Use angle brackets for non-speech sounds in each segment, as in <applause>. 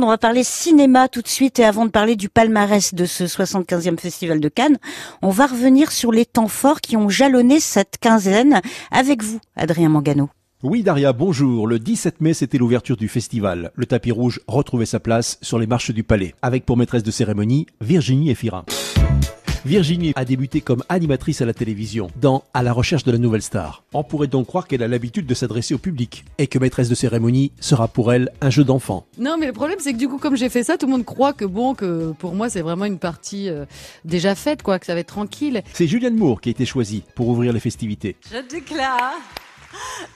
On va parler cinéma tout de suite et avant de parler du palmarès de ce 75e festival de Cannes, on va revenir sur les temps forts qui ont jalonné cette quinzaine avec vous, Adrien Mangano. Oui Daria, bonjour. Le 17 mai, c'était l'ouverture du festival. Le tapis rouge retrouvait sa place sur les marches du palais, avec pour maîtresse de cérémonie Virginie Efira. Virginie a débuté comme animatrice à la télévision dans À la recherche de la nouvelle star. On pourrait donc croire qu'elle a l'habitude de s'adresser au public et que maîtresse de cérémonie sera pour elle un jeu d'enfant. Non, mais le problème c'est que du coup, comme j'ai fait ça, tout le monde croit que bon, que pour moi c'est vraiment une partie euh, déjà faite, quoi, que ça va être tranquille. C'est Julianne Moore qui a été choisie pour ouvrir les festivités. Je déclare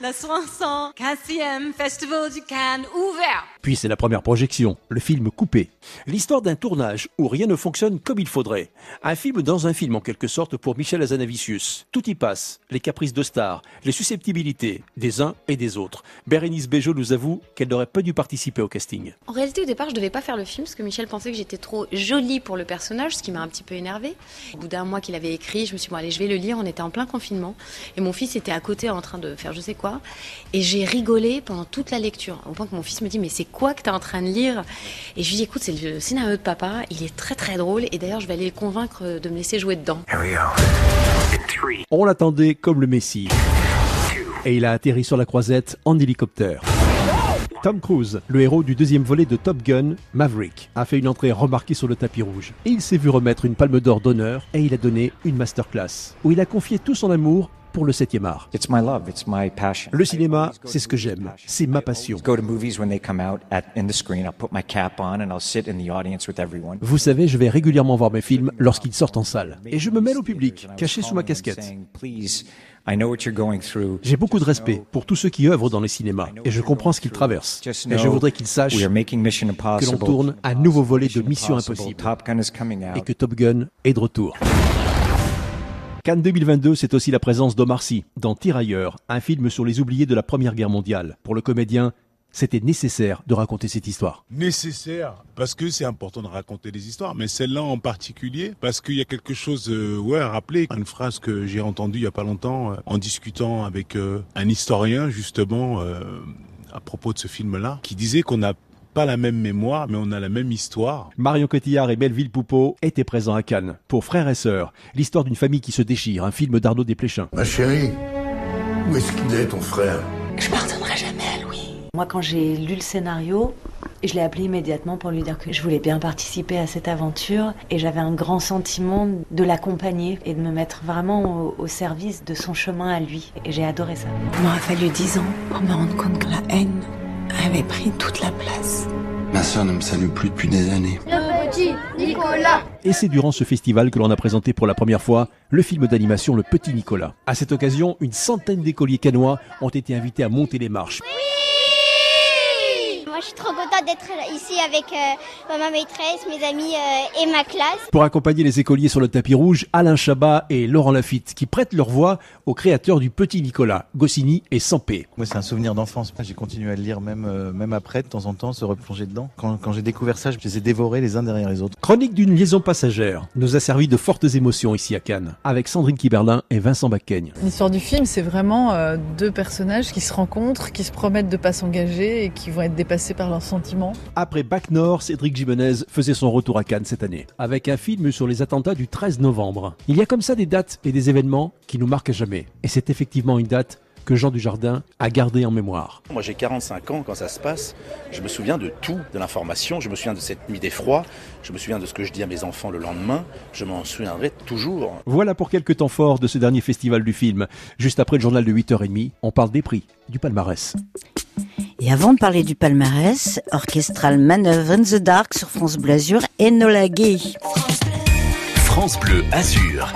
le 75e Festival du Cannes ouvert. Puis c'est la première projection, le film Coupé. L'histoire d'un tournage où rien ne fonctionne comme il faudrait. Un film dans un film en quelque sorte pour Michel Azanavicius. Tout y passe, les caprices de stars, les susceptibilités des uns et des autres. Bérénice Bejo nous avoue qu'elle n'aurait pas dû participer au casting. En réalité, au départ, je devais pas faire le film parce que Michel pensait que j'étais trop jolie pour le personnage, ce qui m'a un petit peu énervée. Au bout d'un mois qu'il avait écrit, je me suis dit, allez, je vais le lire. On était en plein confinement et mon fils était à côté en train de faire je sais quoi. Et j'ai rigolé pendant toute la lecture, au point que mon fils me dit, mais c'est quoi que tu es en train de lire Et je lui dis, écoute, c'est le scénario de papa, il est très très drôle et d'ailleurs, je vais aller le convaincre de me laisser jouer dedans. On l'attendait comme le Messie. Et il a atterri sur la croisette en hélicoptère. Tom Cruise, le héros du deuxième volet de Top Gun, Maverick, a fait une entrée remarquée sur le tapis rouge. Et il s'est vu remettre une palme d'or d'honneur et il a donné une masterclass où il a confié tout son amour pour le 7e art. Le cinéma, c'est ce que j'aime, c'est ma passion. Vous savez, je vais régulièrement voir mes films lorsqu'ils sortent en salle. Et je me mêle au public, caché sous ma casquette. Please, I know what you're going through. J'ai beaucoup de respect pour tous ceux qui œuvrent dans les cinémas et je comprends ce qu'ils traversent. Mais je voudrais qu'ils sachent que l'on tourne un nouveau volet de Mission Impossible Top Gun is coming et que Top Gun est de retour. Cannes 2022, c'est aussi la présence d'Omar Sy dans Tirailleurs, un film sur les oubliés de la Première Guerre mondiale. Pour le comédien, c'était nécessaire de raconter cette histoire. nécessaire parce que c'est important de raconter des histoires, mais celle-là en particulier parce qu'il y a quelque chose euh, ouais à rappeler. Une phrase que j'ai entendue il y a pas longtemps euh, en discutant avec euh, un historien justement à propos de ce film-là, qui disait qu'on n'a pas la même mémoire, mais on a la même histoire. Marion Cotillard et Melville Poupeau étaient présents à Cannes pour Frères et Sœurs, l'histoire d'une famille qui se déchire, un film d'Arnaud Desplechin. Ma chérie, où est-ce qu'il est ton frère? Je pardonnerai jamais à Louis. Moi, quand j'ai lu le scénario, je l'ai appelé immédiatement pour lui dire que je voulais bien participer à cette aventure et j'avais un grand sentiment de l'accompagner et de me mettre vraiment au, au service de son chemin à lui. Et j'ai adoré ça. Il m'aura fallu dix ans pour me rendre compte que la haine avait pris toute la place. Ma soeur ne me salue plus depuis des années. Et c'est durant ce festival que l'on a présenté pour la première fois le film d'animation Le Petit Nicolas. À cette occasion, une centaine d'écoliers canois ont été invités à monter les marches. Moi, je suis trop contente d'être ici avec euh, ma maîtresse, mes amis euh, et ma classe. Pour accompagner les écoliers sur le tapis rouge, Alain Chabat et Laurent Lafitte qui prêtent leur voix au créateur du Petit Nicolas, Goscinny et Sampé. Moi, c'est un souvenir d'enfance. J'ai continué à le lire même, euh, même après, de temps en temps, se replonger dedans. Quand, quand j'ai découvert ça, je les ai dévorés les uns derrière les autres. Chronique d'une liaison passagère nous a servi de fortes émotions ici à Cannes, avec Sandrine Kiberlin et Vincent Backeigne. L'histoire du film, c'est vraiment euh, deux personnages qui se rencontrent, qui se promettent de pas s'engager et qui vont être dépassés par leurs sentiments. Après Bac Nord, Cédric Jimenez faisait son retour à Cannes cette année, avec un film sur les attentats du 13 novembre. Il y a comme ça des dates et des événements qui nous marquent à jamais. Et c'est effectivement une date que Jean Dujardin a gardée en mémoire. Moi j'ai 45 ans quand ça se passe, je me souviens de tout, de l'information, je me souviens de cette nuit d'effroi, je me souviens de ce que je dis à mes enfants le lendemain, je m'en souviendrai toujours. Voilà pour quelques temps forts de ce dernier festival du film. Juste après le journal de 8h30, on parle des prix, du palmarès. Et avant de parler du palmarès, Orchestral Manœuvre in the Dark sur France Bleu Azur, Enola Gay. France Bleu Azur.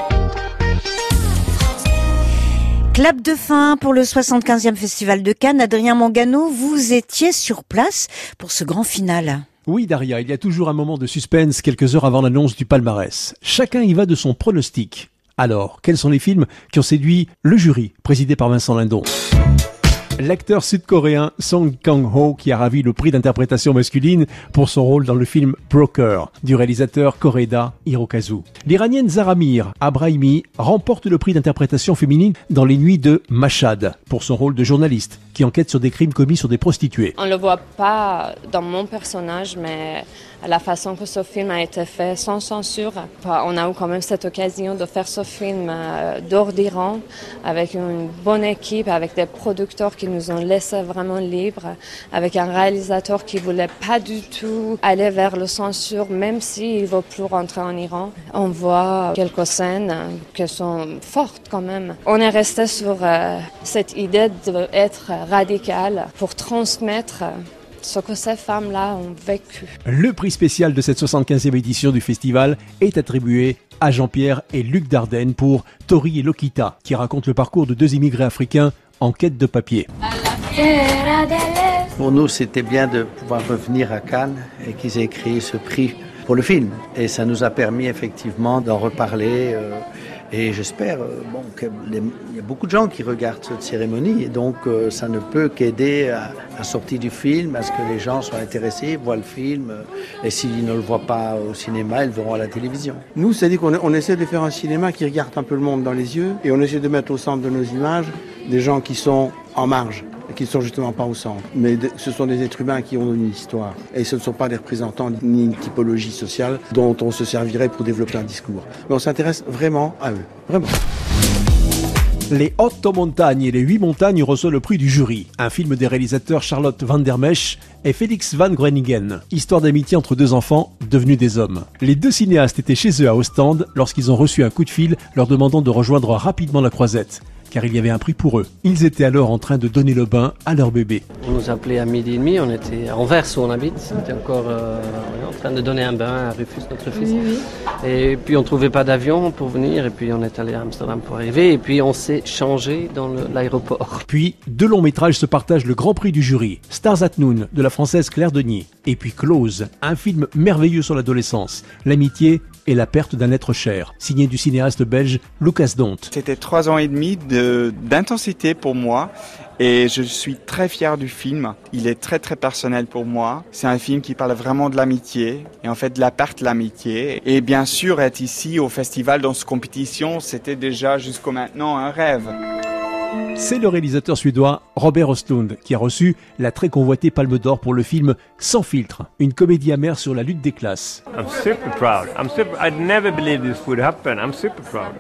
Clap de fin pour le 75e Festival de Cannes. Adrien Mangano, vous étiez sur place pour ce grand final. Oui, Daria, il y a toujours un moment de suspense quelques heures avant l'annonce du palmarès. Chacun y va de son pronostic. Alors, quels sont les films qui ont séduit le jury, présidé par Vincent Lindon? L'acteur sud-coréen Song Kang-ho qui a ravi le prix d'interprétation masculine pour son rôle dans le film Broker du réalisateur Koreda Hirokazu. L'iranienne Zaramir Abrahimi remporte le prix d'interprétation féminine dans Les Nuits de Mashhad pour son rôle de journaliste qui enquête sur des crimes commis sur des prostituées. On ne le voit pas dans mon personnage, mais la façon que ce film a été fait sans censure. On a eu quand même cette occasion de faire ce film euh, d'or d'Iran avec une bonne équipe, avec des producteurs qui nous ont laissé vraiment libres, avec un réalisateur qui voulait pas du tout aller vers le censure, même s'il ne veut plus rentrer en Iran. On voit quelques scènes qui sont fortes quand même. On est resté sur euh, cette idée d'être radical pour transmettre ce que ces femmes-là ont vécu. Le prix spécial de cette 75e édition du festival est attribué à Jean-Pierre et Luc Dardenne pour Tori et Lokita, qui racontent le parcours de deux immigrés africains en quête de papier. Pour nous, c'était bien de pouvoir revenir à Cannes et qu'ils aient créé ce prix pour le film. Et ça nous a permis effectivement d'en reparler. Euh, et j'espère euh, bon, qu'il y a beaucoup de gens qui regardent cette cérémonie et donc euh, ça ne peut qu'aider à la sortie du film, à ce que les gens soient intéressés, voient le film et s'ils ne le voient pas au cinéma, ils le verront à la télévision. Nous, c'est-à-dire qu'on on essaie de faire un cinéma qui regarde un peu le monde dans les yeux et on essaie de mettre au centre de nos images des gens qui sont en marge qui ne sont justement pas au centre. Mais ce sont des êtres humains qui ont une histoire. Et ce ne sont pas des représentants ni une typologie sociale dont on se servirait pour développer un discours. Mais on s'intéresse vraiment à eux. Vraiment. Les Hautes Montagnes et les Huit Montagnes reçoivent le prix du jury. Un film des réalisateurs Charlotte Van der Mesch et Félix Van Groeningen. Histoire d'amitié entre deux enfants devenus des hommes. Les deux cinéastes étaient chez eux à Ostende lorsqu'ils ont reçu un coup de fil leur demandant de rejoindre rapidement la croisette car il y avait un prix pour eux. Ils étaient alors en train de donner le bain à leur bébé. On nous appelait à midi et demi, on était à Anvers où on habite, on était encore euh, en train de donner un bain à Rufus, notre fils. Et puis on trouvait pas d'avion pour venir, et puis on est allé à Amsterdam pour arriver, et puis on s'est changé dans l'aéroport. <laughs> Puis deux longs métrages se partagent le grand prix du jury. Stars at Noon de la française Claire Denis, et puis Close, un film merveilleux sur l'adolescence, l'amitié et la perte d'un être cher, signé du cinéaste belge Lucas Dont. C'était trois ans et demi d'intensité pour moi et je suis très fier du film. Il est très très personnel pour moi. C'est un film qui parle vraiment de l'amitié et en fait de la perte de l'amitié. Et bien sûr, être ici au festival dans cette compétition, c'était déjà jusqu'au maintenant un rêve. C'est le réalisateur suédois Robert Ostlund qui a reçu la très convoitée Palme d'Or pour le film Sans filtre, une comédie amère sur la lutte des classes.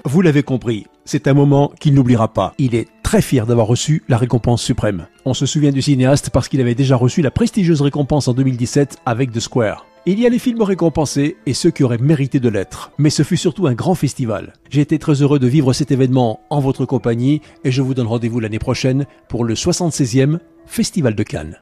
Vous l'avez compris, c'est un moment qu'il n'oubliera pas. Il est très fier d'avoir reçu la récompense suprême. On se souvient du cinéaste parce qu'il avait déjà reçu la prestigieuse récompense en 2017 avec The Square. Il y a les films récompensés et ceux qui auraient mérité de l'être. Mais ce fut surtout un grand festival. J'ai été très heureux de vivre cet événement en votre compagnie et je vous donne rendez-vous l'année prochaine pour le 76e Festival de Cannes.